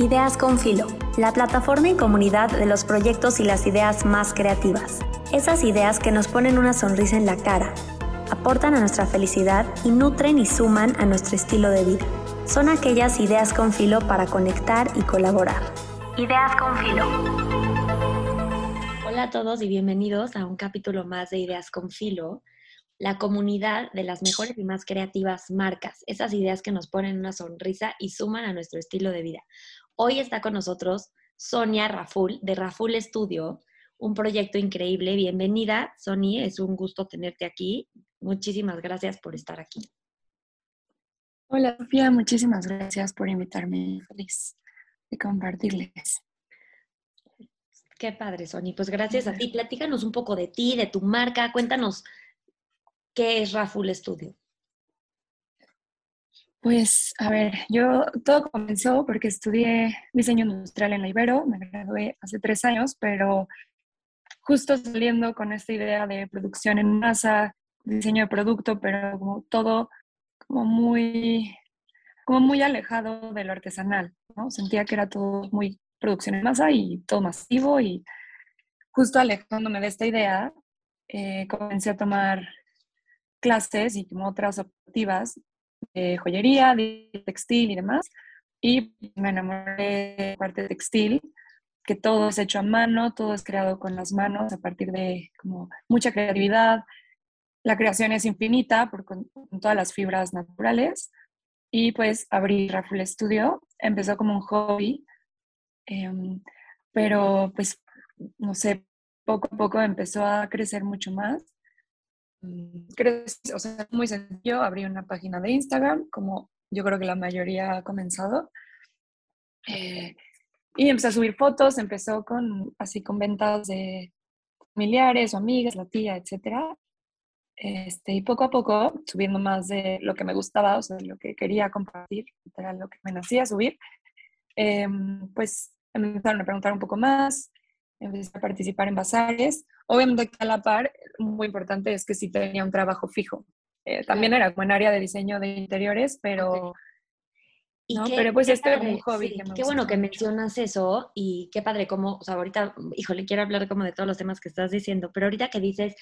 Ideas con Filo, la plataforma y comunidad de los proyectos y las ideas más creativas. Esas ideas que nos ponen una sonrisa en la cara, aportan a nuestra felicidad y nutren y suman a nuestro estilo de vida. Son aquellas ideas con filo para conectar y colaborar. Ideas con Filo. Hola a todos y bienvenidos a un capítulo más de Ideas con Filo, la comunidad de las mejores y más creativas marcas, esas ideas que nos ponen una sonrisa y suman a nuestro estilo de vida. Hoy está con nosotros Sonia Raful de Raful Studio, un proyecto increíble. Bienvenida, Sonia, es un gusto tenerte aquí. Muchísimas gracias por estar aquí. Hola, Sofía, muchísimas gracias por invitarme. Feliz de compartirles. Qué padre, Sonia. Pues gracias a ti. Platícanos un poco de ti, de tu marca. Cuéntanos qué es Raful Studio. Pues, a ver, yo todo comenzó porque estudié diseño industrial en la Ibero, me gradué hace tres años, pero justo saliendo con esta idea de producción en masa, diseño de producto, pero como todo como muy, como muy alejado de lo artesanal, ¿no? Sentía que era todo muy producción en masa y todo masivo y justo alejándome de esta idea, eh, comencé a tomar clases y como otras optativas joyería, de textil y demás. Y me enamoré de parte de textil, que todo es hecho a mano, todo es creado con las manos a partir de como mucha creatividad. La creación es infinita por, con, todas las fibras naturales. Y pues abrí Raffle Studio. Empezó como un hobby, em, pero pues no sé, poco a poco empezó a crecer mucho más Mm, o sea, muy sencillo, abrí una página de Instagram, como yo creo que la mayoría ha comenzado. Eh, y empecé a subir fotos, empezó con así con ventas de familiares o amigas, la tía, etcétera. Este, y poco a poco, subiendo más de lo que me gustaba, o sea, lo que quería compartir, era lo que me nacía subir, em, pues empezaron a preguntar un poco más, empecé a participar en bazares. Obviamente a la par, muy importante es que sí tenía un trabajo fijo. Eh, también era como en área de diseño de interiores, pero... ¿no? pero pues este es un hobby. qué bueno que mencionas eso y qué padre como, o sea, ahorita, híjole, quiero hablar como de todos los temas que estás diciendo, pero ahorita que dices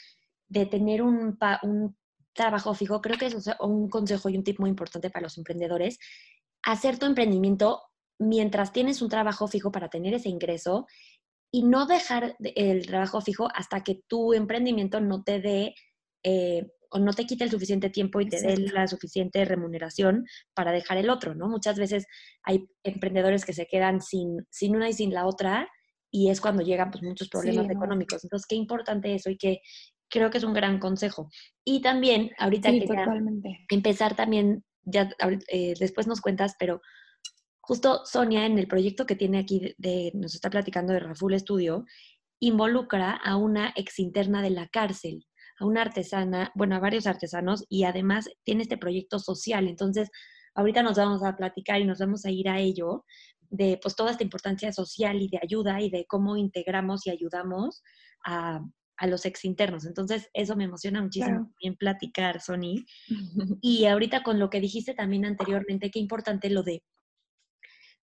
de tener un, un trabajo fijo, creo que es un consejo y un tip muy importante para los emprendedores. Hacer tu emprendimiento mientras tienes un trabajo fijo para tener ese ingreso y no dejar el trabajo fijo hasta que tu emprendimiento no te dé eh, o no te quite el suficiente tiempo y te dé la suficiente remuneración para dejar el otro, ¿no? Muchas veces hay emprendedores que se quedan sin, sin una y sin la otra y es cuando llegan pues, muchos problemas económicos. Entonces, qué importante eso y que creo que es un gran consejo. Y también, ahorita que empezar también, ya eh, después nos cuentas, pero Justo Sonia, en el proyecto que tiene aquí, de, nos está platicando de Raful Studio, involucra a una ex interna de la cárcel, a una artesana, bueno, a varios artesanos, y además tiene este proyecto social. Entonces, ahorita nos vamos a platicar y nos vamos a ir a ello, de pues toda esta importancia social y de ayuda y de cómo integramos y ayudamos a, a los ex internos. Entonces, eso me emociona muchísimo bien platicar, Sony. Y ahorita con lo que dijiste también anteriormente, qué importante lo de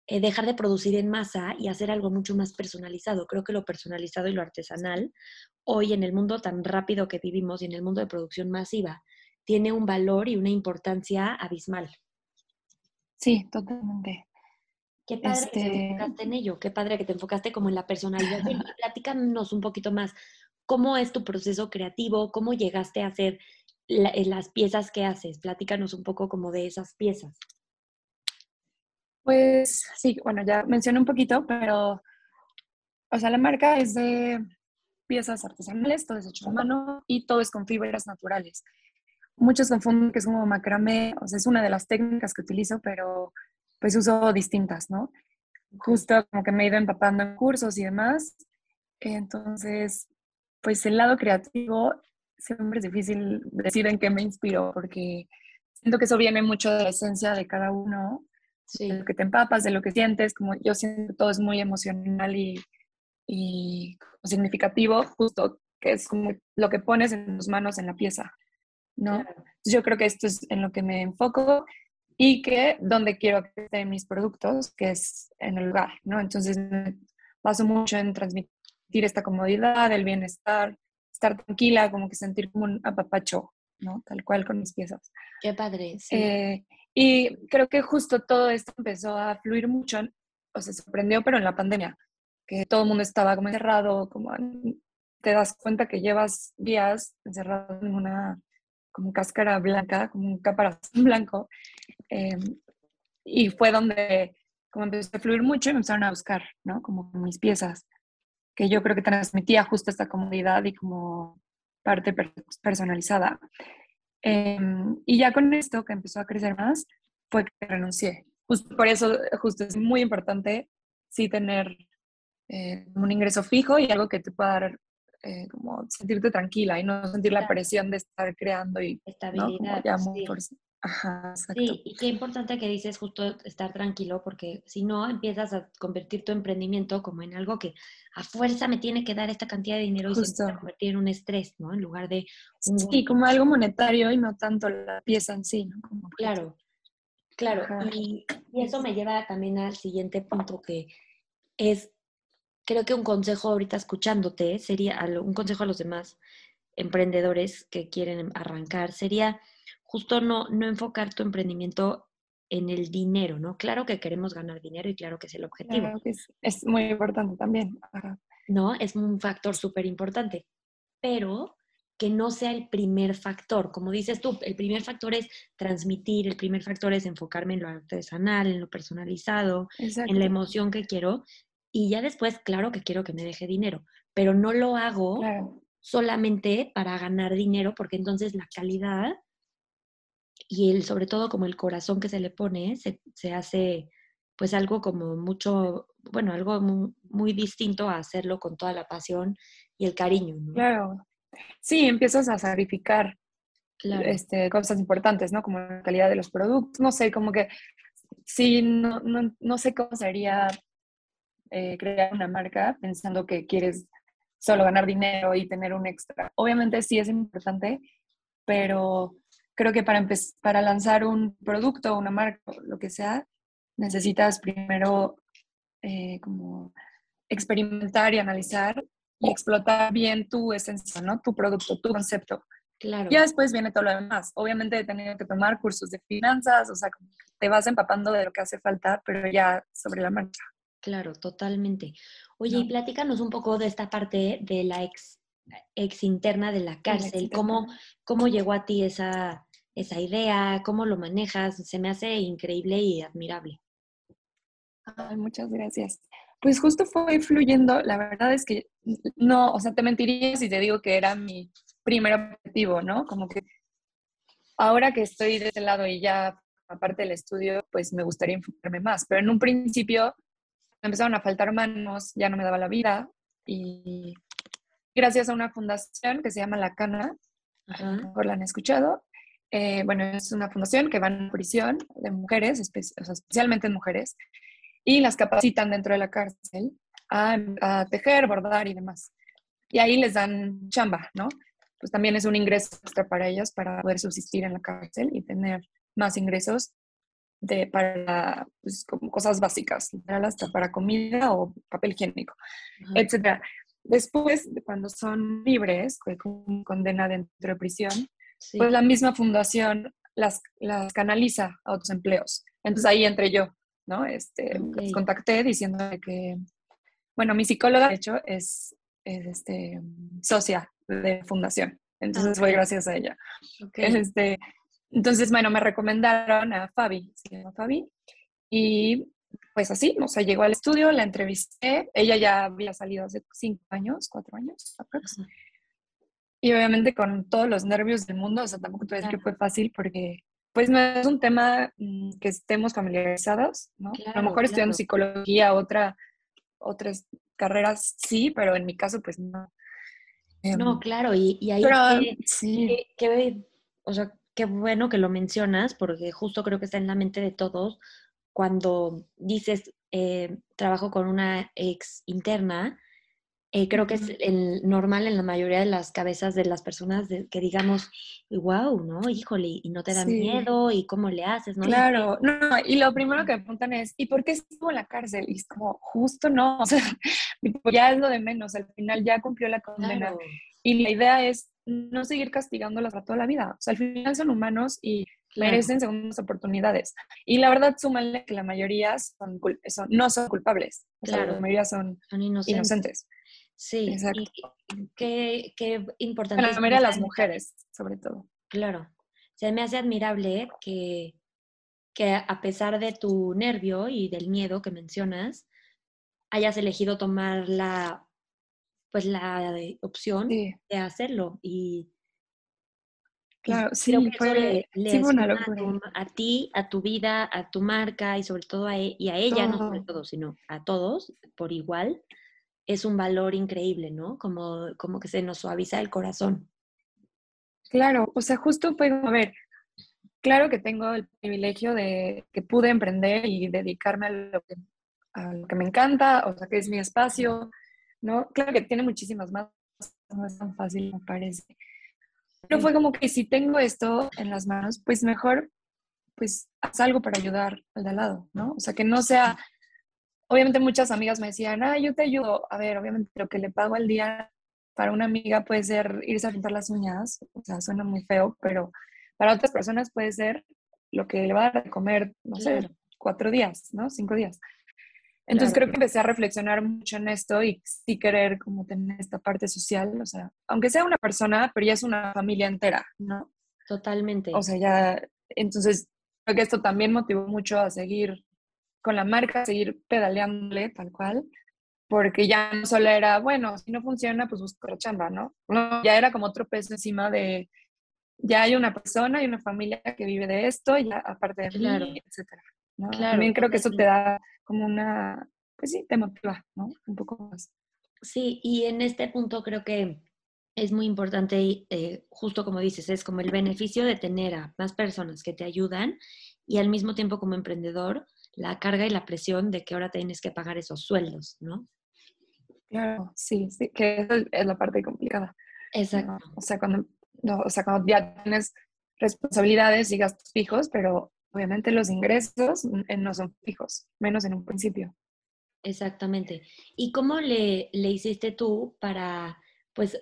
eh, dejar de producir en masa y hacer algo mucho más personalizado. Creo que lo personalizado y lo artesanal, hoy en el mundo tan rápido que vivimos y en el mundo de producción masiva, tiene un valor y una importancia abismal. Sí, totalmente. Qué padre que te este enfocaste en ello, qué padre que te enfocaste como en la personalidad. Platícanos un poquito más, ¿cómo es tu proceso creativo? ¿Cómo llegaste a hacer eh, las piezas que haces? Platícanos un poco como de esas piezas. Pues sí, bueno, ya mencioné un poquito, pero, o sea, la marca es de piezas artesanales, todo es hecho a mano y todo es con fibras naturales. Muchos confunden que es como macramé, o sea, es una de las técnicas que utilizo, pero pues uso distintas, ¿no? Justo como que me he ido empapando en cursos y demás. Entonces, pues el lado creativo siempre es difícil decir en qué me inspiro, porque siento que eso viene mucho de la esencia de cada uno de lo que te empapas, de lo que sientes, como yo siento que todo es muy emocional y, y significativo, justo que es como lo que pones en tus manos en la pieza, ¿no? Yo creo que esto es en lo que me enfoco y que donde quiero que estén mis productos, que es en el lugar, ¿no? Entonces me baso mucho en transmitir esta comodidad, el bienestar, estar tranquila, como que sentir como un apapacho, ¿no? Tal cual con mis piezas. Qué padre. Sí. Eh, y creo que justo todo esto empezó a fluir mucho, o sea, se sorprendió, pero en la pandemia, que todo el mundo estaba como encerrado, como te das cuenta que llevas días encerrado en una como cáscara blanca, como un caparazón blanco. Em, y fue donde como empezó a fluir mucho y me empezaron a buscar, ¿no? Como mis piezas, que yo creo que transmitía justo esta comodidad y como parte personalizada. Em, y ya con esto que empezó a crecer más, fue que renuncié. Justo por eso, justo es muy importante sí tener eh, un ingreso fijo y algo que te pueda dar eh, como sentirte tranquila y no sentir la presión de estar creando y estabilidad. sí. Ajá, exacto. Sí, y qué importante que dices justo estar tranquilo, porque si no empiezas a convertir tu emprendimiento como en algo que a fuerza me tiene que dar esta cantidad de dinero y se empieza a convertir en un estrés, ¿no? En lugar de... Sí, como algo monetario y no tanto la pieza en sí, ¿no? claro, claro. Y, y eso me lleva también al siguiente punto que es creo que un consejo ahorita escuchándote sería, un consejo a los demás emprendedores que quieren arrancar, sería justo no, no enfocar tu emprendimiento en el dinero, ¿no? Claro que queremos ganar dinero y claro que es el objetivo. es, muy importante también. No, es un factor súper importante, pero que no sea el primer factor. Como dices tú, el primer factor es transmitir, el primer factor es enfocarme en lo artesanal, en lo personalizado, en la emoción que quiero, y ya después, claro que quiero que me deje dinero, pero no lo hago solamente para ganar dinero, porque entonces la calidad y el, sobre todo como el corazón que se le pone, se, hace pues algo como mucho, bueno, algo muy, distinto a hacerlo con toda la pasión y el cariño. Claro. Sí, empiezas a sacrificar este, cosas importantes, ¿no? Como la calidad de los productos, no sé, como que sí, no, no, no sé cómo sería eh, crear una marca pensando que quieres solo ganar dinero y tener un extra. Obviamente sí es importante, pero creo que para, para lanzar un producto, una marca, lo que sea, necesitas primero eh, como experimentar y analizar y explotar bien tu esencia, ¿no? Tu producto, tu concepto. Claro. Ya después viene todo lo demás. Obviamente he tenido que tomar cursos de finanzas, o sea, te vas empapando de lo que hace falta, pero ya sobre la marcha. Claro, totalmente. Oye, y platícanos un poco de esta parte de la ex, ex interna de la cárcel. ¿Cómo, ¿Cómo llegó a ti esa, esa idea? ¿Cómo lo manejas? Se me hace increíble y admirable. Ay, muchas gracias. Pues justo fue fluyendo. La verdad es que no, o sea, te mentiría si te digo que era mi primer objetivo, ¿no? Como que ahora que estoy de este lado y ya aparte del estudio, pues me gustaría enfocarme más. Pero en un principio me empezaron a faltar manos, ya no me daba la vida y gracias a una fundación que se llama La Cana, por la han escuchado, eh, bueno, es una fundación que va en prisión de mujeres, especialmente en mujeres, y las capacitan dentro de la cárcel a, a, tejer, bordar y demás. Y ahí les dan chamba, ¿no? Pues también es un ingreso extra para ellas para poder subsistir en la cárcel y tener más ingresos de, para pues, como cosas básicas, hasta para comida o papel higiénico, etc. Después, cuando son libres, con condena dentro de prisión, pues la misma fundación las, las canaliza a otros empleos. Entonces ahí entré yo, ¿no? Este, contacté diciendo que, bueno, mi psicóloga, de hecho, es, es este, socia de fundación. Entonces fue gracias a ella. Este, entonces, bueno, me recomendaron a Fabi, se llama Fabi, y pues así, o sea, llegó al estudio, la entrevisté, ella ya había salido hace cinco años, cuatro años, aproximadamente. Y obviamente con todos los nervios del mundo, o sea, tampoco te voy a decir que fue fácil porque pues no es un tema mm, que estemos familiarizados, ¿no? a lo mejor estudiando psicología, otra, otras carreras sí, pero en mi caso pues no. no, em, claro, y, y ahí sí. o sea, qué bueno que lo mencionas, porque justo creo que está en la mente de todos cuando dices, eh, trabajo con una ex interna, eh, creo que es el normal en la mayoría de las cabezas de las personas que digamos, wow, ¿no? Híjole, y no te da miedo, y cómo le haces, ¿no? Claro, no, y lo primero que me preguntan es, ¿y por qué estuvo en la cárcel? Y es como, justo no, o sea, ya es lo de menos, al final ya cumplió la condena. Y la idea es no seguir castigándolas para toda la vida. O sea, al final son humanos y merecen segundas oportunidades. Y la verdad, súmale que la mayoría son, no son culpables. O sea, la mayoría son, inocentes. Sí, Exacto. qué, qué importante. La mayoría de las mujeres, sobre todo. Claro. Se me hace admirable que, que a pesar de tu nervio y del miedo que mencionas, hayas elegido tomar la, pues la opción de hacerlo. Y claro, sí, fue, una locura. A, ti, a tu vida, a tu marca y sobre todo a, e, y a ella, no sobre todo, sino a todos por igual es un valor increíble, ¿no? Como, como que se nos suaviza el corazón. Claro, o sea, justo fue, a ver, claro que tengo el privilegio de que pude emprender y dedicarme a lo que, a lo que me encanta, o sea, que es mi espacio, ¿no? Claro que tiene muchísimas más, no es tan fácil, me parece. Pero fue como que si tengo esto en las manos, pues mejor, pues haz algo para ayudar al de al lado, ¿no? O sea, que no sea obviamente muchas amigas me decían, ah, yo te ayudo. A ver, obviamente lo que le pago al día para una amiga puede ser irse a pintar las uñas, o sea, suena muy feo, pero para otras personas puede ser lo que le va a dar de comer, no sé, cuatro días, ¿no? Cinco días. Entonces creo que empecé a reflexionar mucho en esto y sí querer como tener esta parte social, o sea, aunque sea una persona, pero ya es una familia entera, ¿no? Totalmente. O sea, ya, entonces creo que esto también motivó mucho a seguir con la marca, seguir pedaleándole tal cual, porque ya no solo era, bueno, si no funciona, pues busco la chamba, ¿no? Ya era como otro peso encima de, ya hay una persona y una familia que vive de esto, ya aparte de claro. mí, etcétera. También creo que eso te da como una, pues sí, te motiva, ¿no? Un poco más. Sí, y en este punto creo que es muy importante, eh, justo como dices, es como el beneficio de tener a más personas que te ayudan y al mismo tiempo como emprendedor, la carga y la presión de que ahora tienes que pagar esos sueldos, ¿no? Claro, sí, sí, que es la parte complicada. Exacto. O, sea, cuando, no, o sea, cuando ya tienes responsabilidades y gastos fijos, pero obviamente los ingresos no son fijos, menos en un principio. Exactamente. ¿Y cómo le, le hiciste tú para, pues,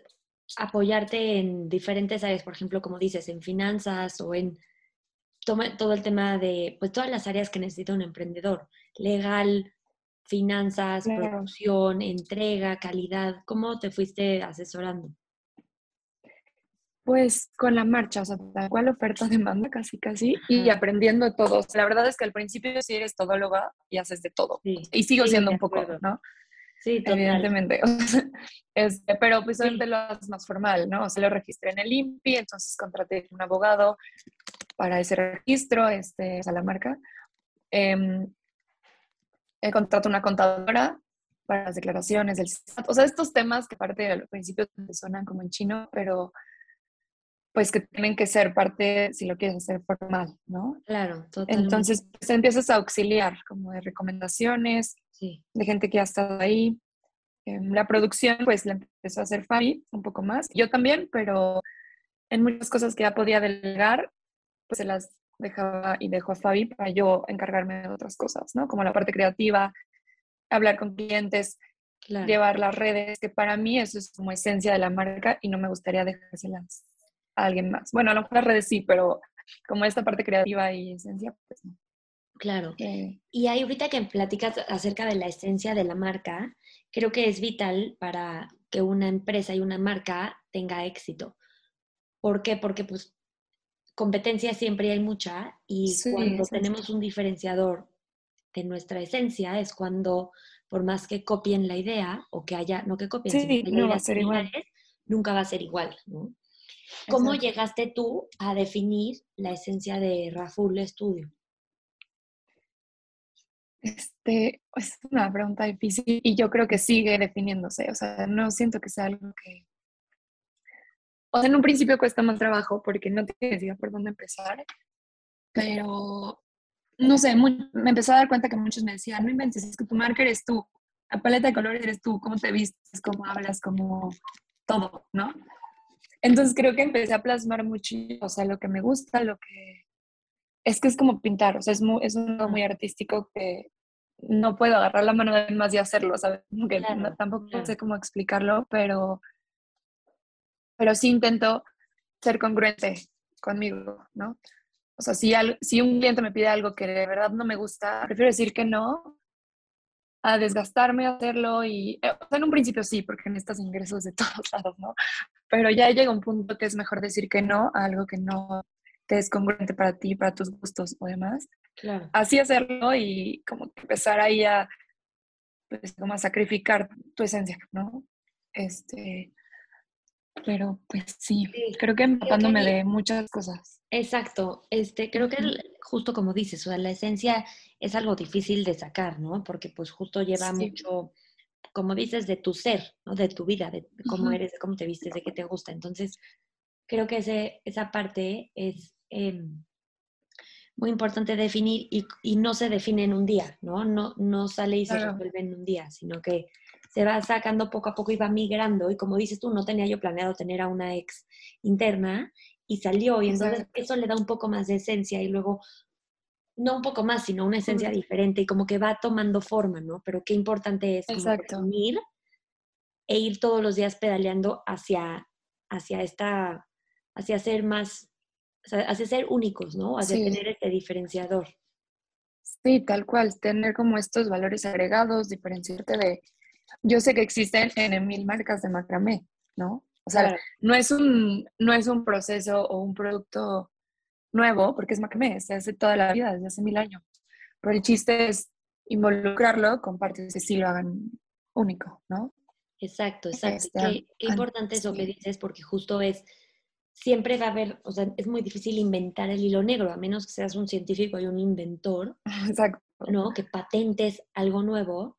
apoyarte en diferentes áreas, por ejemplo, como dices, en finanzas o en toma todo el tema de, pues todas las áreas que necesita un emprendedor, legal, finanzas, producción, entrega, calidad, ¿cómo te fuiste asesorando? Pues con la marcha, o sea, tal cual oferta demanda casi casi y aprendiendo todo. La verdad es que al principio sí eres todóloga y haces de todo. y sigo siendo un poco, ¿no? Sí, evidentemente. este, pero pues obviamente lo haces más formal, ¿no? O sea, lo registré en el INPI, entonces contraté un abogado para ese registro, este, o sea, la marca. Eh, contrato una contadora para las declaraciones del O sea, estos temas que aparte al principio te suenan como en chino, pero pues que tienen que ser parte, si lo quieres hacer formal, ¿no? Claro, totalmente. Entonces, pues, empiezas a auxiliar como de recomendaciones, de gente que ha estado ahí. Em, la producción, pues la empezó a hacer Fabi un poco más. Yo también, pero en muchas cosas que ya podía delegar, pues se las dejaba y dejo a Fabi para yo encargarme de otras cosas, ¿no? Como la parte creativa, hablar con clientes, llevar las redes, que para mí eso es como esencia de la marca y no me gustaría dejárselas a alguien más. Bueno, a lo mejor las redes sí, pero como esta parte creativa y esencia, pues no. Claro. Y ahí ahorita que platicas acerca de la esencia de la marca, creo que es vital para que una empresa y una marca tenga éxito. ¿Por qué? Porque pues competencia siempre hay mucha y cuando tenemos un diferenciador de nuestra esencia es cuando por más que copien la idea o que haya, no que copien, sino que no va a ser igual. nunca va a ser igual. ¿Cómo llegaste tú a definir la esencia de Raful Studio? Este, es una pregunta difícil y yo creo que sigue definiéndose, o sea, no siento que sea algo que... O sea, en un principio cuesta más trabajo porque no te decía por dónde empezar, pero no sé, me empecé a dar cuenta que muchos me decían, no inventes, es que tu marca eres tú, la paleta de colores eres tú, cómo te vistes, cómo hablas, cómo todo, ¿no? Entonces creo que empecé a plasmar mucho, o sea, lo que me gusta, lo que... Es que es como pintar, o sea, es, muy, es un muy artístico que no puedo agarrar la mano de más y hacerlo, ¿sabes? Que tampoco sé cómo explicarlo, pero, pero sí intento ser congruente conmigo, ¿no? O sea, si, si un cliente me pide algo que de verdad no me gusta, prefiero decir que no a desgastarme a hacerlo y, eh, o sea, en un principio sí, porque necesitas ingresos de todos lados, ¿no? Pero ya llega un punto que es mejor decir que no a algo que no te es congruente para ti, para tus gustos o demás. Claro. Así hacerlo y como empezar ahí a, pues, como a sacrificar tu esencia, ¿no? Este, pero pues sí, creo que empapándome de muchas cosas. Exacto, este, creo que justo como dices, o sea, la esencia es algo difícil de sacar, ¿no? Porque pues justo lleva mucho, como dices, de tu ser, ¿no? De tu vida, de cómo eres, de cómo te vistes, de qué te gusta. Entonces, creo que ese, esa parte es em, muy importante definir y, no se define en un día, ¿no? No, no sale y se resuelve en un día, sino que se va sacando poco a poco y va migrando. Y como dices tú, no tenía yo planeado tener a una ex interna y salió. Y entonces eso le da un poco más de esencia y luego, no un poco más, sino una esencia diferente y como que va tomando forma, ¿no? Pero qué importante es unir e ir todos los días pedaleando hacia, hacia esta, hacia ser más, hacia ser únicos, ¿no? Hacia tener este diferenciador. Sí, tal cual, tener como estos valores agregados, diferenciarte de, yo sé que existen en mil marcas de macramé, ¿no? O sea, no, es un, no es un proceso o un producto nuevo, porque es macramé, se hace toda la vida, desde hace mil años. Pero el chiste es involucrarlo con partes que sí lo hagan único, ¿no? Exacto, exacto. Este, qué, qué importante eso que dices, porque justo es, siempre va a haber, o sea, es muy difícil inventar el hilo negro, a menos que seas un científico y un inventor, Exacto. ¿no? Que patentes algo nuevo,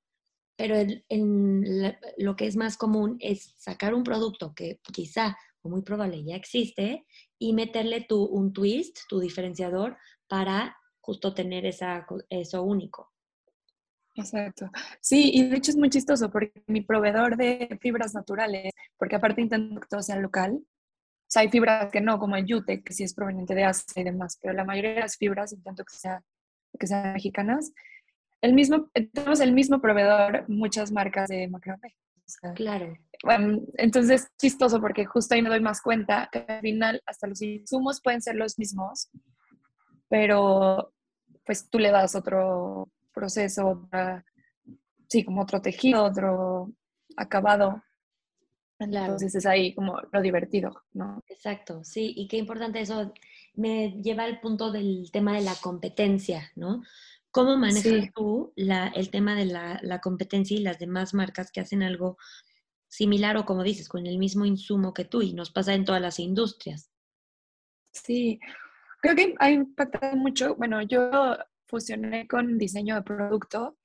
pero en, lo que es más común es sacar un producto que quizá o muy probable ya existe y meterle tu, un twist, tu diferenciador, para justo tener esa, eso único. Exacto. Sí, y de hecho es muy chistoso porque mi proveedor de fibras naturales, porque aparte intento que todo sea local, o sea, hay fibras que no, como el yute, que sí es proveniente de Asia y demás, pero la mayoría de las fibras intento que, sea, que sean mexicanas el mismo, tenemos el mismo proveedor, muchas marcas de macramé. claro. Bueno, entonces, chistoso porque justo ahí me doy más cuenta que al final hasta los insumos pueden ser los mismos, pero pues tú le das otro proceso, sí, como otro tejido, otro acabado. Entonces es ahí como lo divertido, ¿no? Exacto, sí, y qué importante eso me lleva al punto del tema de la competencia, ¿no? ¿Cómo manejas tú el tema de la, competencia y las demás marcas que hacen algo similar o como dices, con el mismo insumo que tú y nos pasa en todas las industrias? Sí, creo que ha impactado mucho. Bueno, yo fusioné con diseño de producto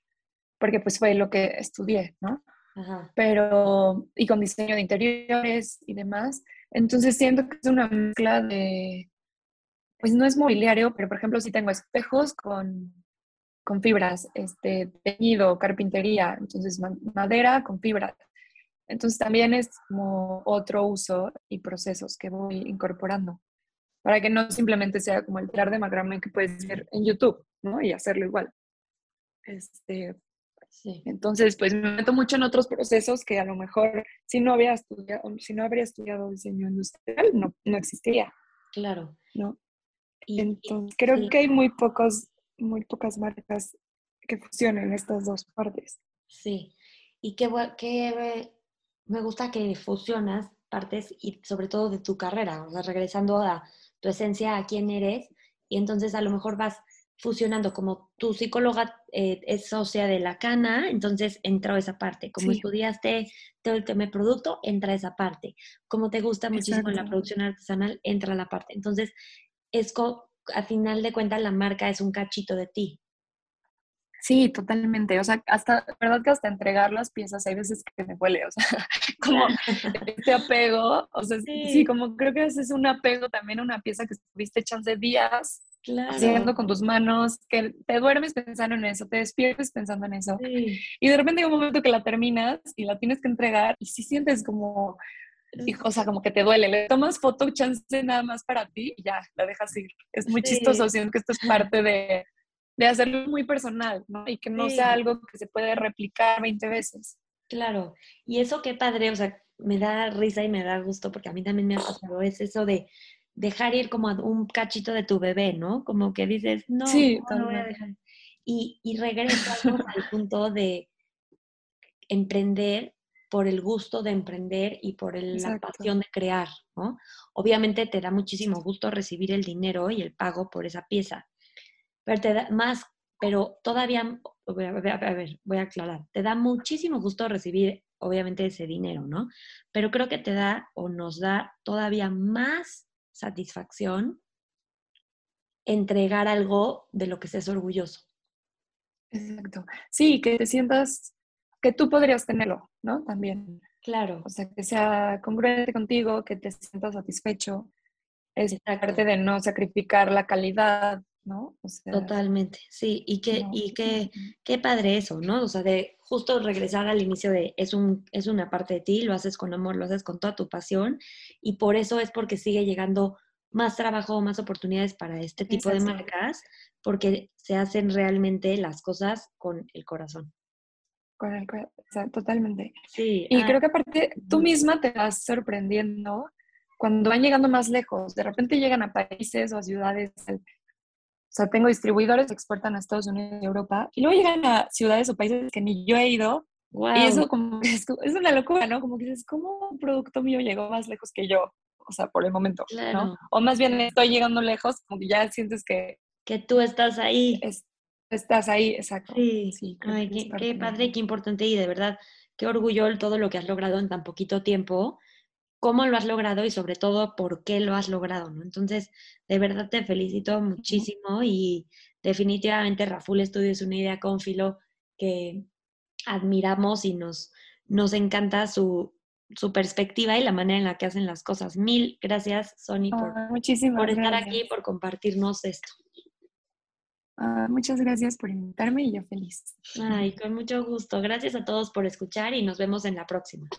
porque pues fue lo que estudié, ¿no? Ajá. Pero, y con diseño de interiores y demás. Entonces siento que es una mezcla de, pues no es mobiliario, pero por ejemplo si tengo espejos con con fibras, este, teñido, carpintería, entonces madera con fibras. Entonces también es como otro uso y procesos que voy incorporando para que no simplemente sea como el telar de macramé que puedes ver en YouTube, ¿no? Y hacerlo igual. Este, sí. Entonces, pues me meto mucho en otros procesos que a lo mejor si no había estudiado, si no habría estudiado diseño industrial, no, no existiría. Claro. ¿No? Y, Entonces, creo que hay muy pocos muy pocas marcas que fusionen estas dos partes. Sí, y qué, qué me gusta que fusionas partes y sobre todo de tu carrera, o sea, regresando a tu esencia, a quién eres, y entonces a lo mejor vas fusionando, como tu psicóloga eh, es socia de la cana, entonces entra esa parte, como estudiaste todo el tema de producto, entra esa parte, como te gusta muchísimo la producción artesanal, entra la parte, entonces es a final de cuentas la marca es un cachito de ti. Sí, totalmente. O sea, hasta, verdad que hasta entregar las piezas hay veces que me huele, o sea, como este apego, o sea, sí. como creo que es un apego también a una pieza que estuviste de días haciendo con tus manos, que te duermes pensando en eso, te despiertes pensando en eso. Y de repente hay un momento que la terminas y la tienes que entregar y si sientes como, o sea, como que te duele. Le tomas foto, chance nada más para ti y ya, la dejas ir. Es muy chistoso, siento que esto es parte de, de hacerlo muy personal, ¿no? Y que no sea algo que se puede replicar 20 veces. Claro, y eso qué padre, o sea, me da risa y me da gusto porque a mí también me ha pasado, es eso de dejar ir como un cachito de tu bebé, ¿no? Como que dices, no, no, voy a dejar. Y, y regresamos al punto de emprender por el gusto de emprender y por la pasión de crear, ¿no? Obviamente te da muchísimo gusto recibir el dinero y el pago por esa pieza, pero te da más, pero todavía, a ver, a ver, voy a aclarar, te da muchísimo gusto recibir obviamente ese dinero, ¿no? Pero creo que te da o nos da todavía más satisfacción entregar algo de lo que seas orgulloso. Exacto. Sí, que te sientas que tú podrías tenerlo, ¿no? También. Claro. O sea, que sea congruente contigo, que te sientas satisfecho. Es parte de no sacrificar la calidad, ¿no? Totalmente, sí. Y que, y que, qué padre eso, ¿no? O sea, de justo regresar al inicio de es, un, es una parte de ti, lo haces con amor, lo haces con toda tu pasión y por eso es porque sigue llegando más trabajo, más oportunidades para este tipo de marcas, porque se hacen realmente las cosas con el corazón. Con el corazón, totalmente. Sí. Y creo que aparte tú misma te vas sorprendiendo cuando van llegando más lejos. De repente llegan a países o a ciudades o sea, tengo distribuidores que exportan a Estados Unidos y Europa, y luego llegan a ciudades o países que ni yo he ido, y eso como es, es, una locura, ¿no? Como que dices, ¿cómo un producto mío llegó más lejos que yo? O sea, por el momento, ¿no? O más bien estoy llegando lejos, como que ya sientes que... Que tú estás ahí. Estás ahí, exacto. Sí, sí Ay, qué, qué padre, qué importante y de verdad, qué orgullo todo lo que has logrado en tan poquito tiempo cómo lo has logrado y sobre todo por qué lo has logrado, ¿no? Entonces, de verdad te felicito muchísimo y definitivamente Raful Studio es una idea con filo que admiramos y nos, nos encanta su, su perspectiva y la manera en la que hacen las cosas. Mil gracias, Sony, por, por estar aquí y por compartirnos esto. Muchas gracias por invitarme y yo feliz. Ay, con mucho gusto. Gracias a todos por escuchar y nos vemos en la próxima.